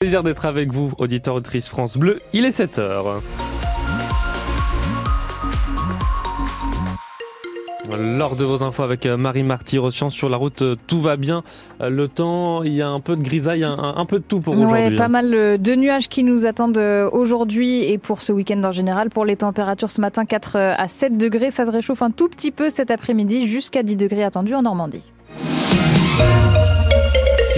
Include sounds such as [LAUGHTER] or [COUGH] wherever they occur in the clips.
Plaisir d'être avec vous, auditeur autrice France Bleu. Il est 7h. Lors de vos infos avec euh, Marie Marty Rossian sur la route, euh, tout va bien. Euh, le temps, il y a un peu de grisaille, un, un peu de tout pour aujourd'hui. Pas hein. mal de nuages qui nous attendent aujourd'hui et pour ce week-end en général. Pour les températures ce matin, 4 à 7 degrés. Ça se réchauffe un tout petit peu cet après-midi, jusqu'à 10 degrés attendus en Normandie.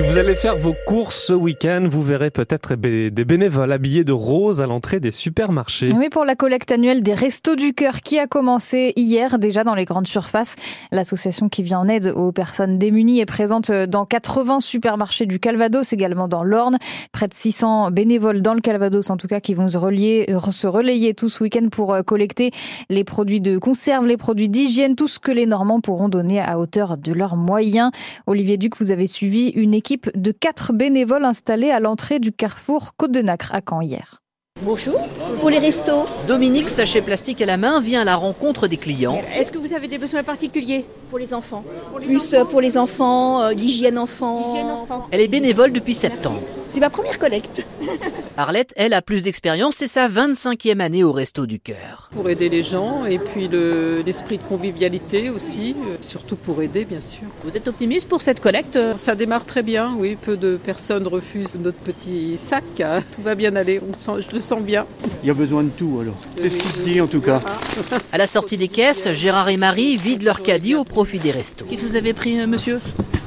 Si vous allez faire vos courses ce week-end, vous verrez peut-être des bénévoles habillés de rose à l'entrée des supermarchés. Oui, pour la collecte annuelle des Restos du Cœur qui a commencé hier déjà dans les grandes surfaces. L'association qui vient en aide aux personnes démunies est présente dans 80 supermarchés du Calvados, également dans l'Orne. Près de 600 bénévoles dans le Calvados, en tout cas, qui vont se, relier, se relayer tout ce week-end pour collecter les produits de conserve, les produits d'hygiène, tout ce que les Normands pourront donner à hauteur de leurs moyens. Olivier Duc, vous avez suivi une équipe de quatre bénévoles installés à l'entrée du carrefour Côte de Nacre à Caen hier. Bonjour. Pour les restos. Dominique, sachet plastique à la main, vient à la rencontre des clients. Est-ce que vous avez des besoins particuliers pour les enfants? Plus euh, pour les enfants, euh, l'hygiène enfant. Elle est bénévole depuis septembre. C'est ma première collecte. Arlette, elle, a plus d'expérience. C'est sa 25e année au Resto du Cœur. Pour aider les gens et puis l'esprit de convivialité aussi, euh, surtout pour aider, bien sûr. Vous êtes optimiste pour cette collecte? Ça démarre très bien, oui. Peu de personnes refusent notre petit sac. hein. [LAUGHS] Tout va bien aller, on sent, je le sens bien. Il y a besoin de tout alors. C'est ce qui se dit en tout cas. À la sortie des caisses, Gérard et Marie vident leur caddie au profit des restos. Qu'est-ce que vous avez pris, euh, monsieur?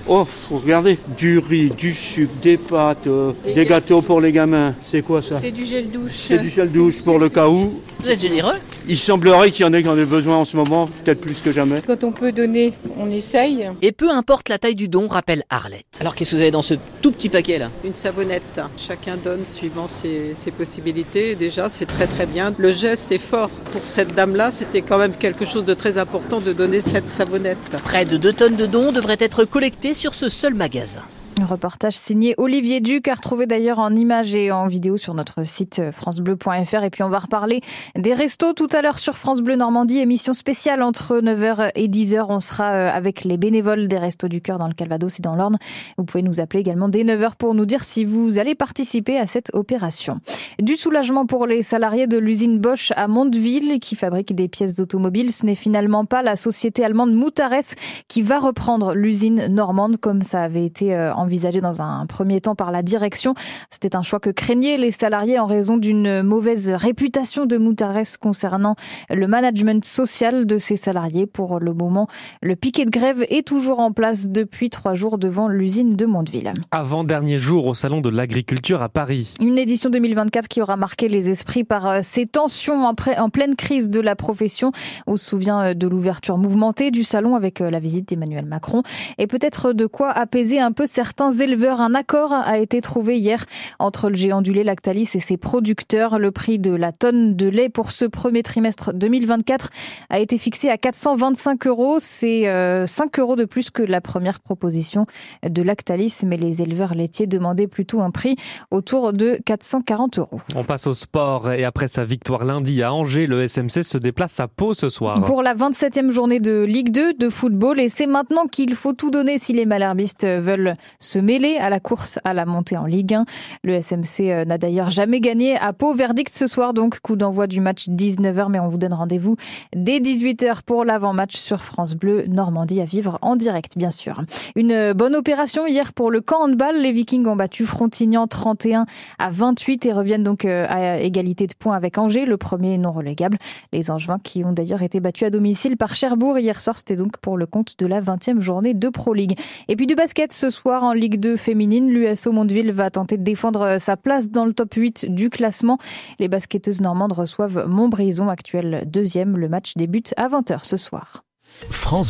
Oh, faut regarder. Du riz, du sucre, des pâtes, euh, des gâteaux pour les gamins. C'est quoi ça C'est du gel douche. C'est du gel douche pour le cas où. Vous êtes généreux Il semblerait qu'il y en ait qui en aient besoin en ce moment, peut-être plus que jamais. Quand on peut donner, on essaye. Et peu importe la taille du don, rappelle Arlette. Alors qu'est-ce que vous avez dans ce tout petit paquet là? Une savonnette. Chacun donne suivant ses, ses possibilités. Déjà, c'est très très bien. Le geste est fort. Pour cette dame-là, c'était quand même quelque chose de très important de donner cette savonnette. Près de 2 tonnes de dons devraient être collectés sur ce seul magasin. Reportage signé Olivier Duc, à retrouver d'ailleurs en images et en vidéo sur notre site francebleu.fr. Et puis on va reparler des restos tout à l'heure sur France Bleu Normandie, émission spéciale entre 9h et 10h. On sera avec les bénévoles des Restos du Cœur dans le Calvados et dans l'Orne. Vous pouvez nous appeler également dès 9h pour nous dire si vous allez participer à cette opération. Du soulagement pour les salariés de l'usine Bosch à Mondeville qui fabrique des pièces d'automobile. Ce n'est finalement pas la société allemande Moutares qui va reprendre l'usine normande comme ça avait été envisagé dans un premier temps par la direction. C'était un choix que craignaient les salariés en raison d'une mauvaise réputation de Moutares concernant le management social de ses salariés. Pour le moment, le piquet de grève est toujours en place depuis trois jours devant l'usine de Mondeville. Avant-dernier jour au Salon de l'Agriculture à Paris. Une édition 2024 qui aura marqué les esprits par ces tensions en, en pleine crise de la profession. On se souvient de l'ouverture mouvementée du salon avec la visite d'Emmanuel Macron et peut-être de quoi apaiser un peu certains éleveurs. Un accord a été trouvé hier entre le géant du lait Lactalis et ses producteurs. Le prix de la tonne de lait pour ce premier trimestre 2024 a été fixé à 425 euros. C'est 5 euros de plus que la première proposition de Lactalis, mais les éleveurs laitiers demandaient plutôt un prix autour de 440 euros. On passe au sport et après sa victoire lundi à Angers, le SMC se déplace à Pau ce soir. Pour la 27e journée de Ligue 2 de football et c'est maintenant qu'il faut tout donner si les malherbistes veulent se mêler à la course à la montée en Ligue 1. Le SMC n'a d'ailleurs jamais gagné à Pau. Verdict ce soir donc, coup d'envoi du match 19h, mais on vous donne rendez-vous dès 18h pour l'avant-match sur France Bleu Normandie à vivre en direct bien sûr. Une bonne opération hier pour le camp handball. Les Vikings ont battu Frontignan 31 à 28 et reviennent donc à égalité de points avec Angers, le premier non relégable. Les Angevins qui ont d'ailleurs été battus à domicile par Cherbourg hier soir, c'était donc pour le compte de la 20e journée de Pro League. Et puis du basket ce soir en Ligue 2 féminine, l'USO Mondeville va tenter de défendre sa place dans le top 8 du classement. Les basketteuses normandes reçoivent Montbrison, actuel deuxième. Le match débute à 20h ce soir. France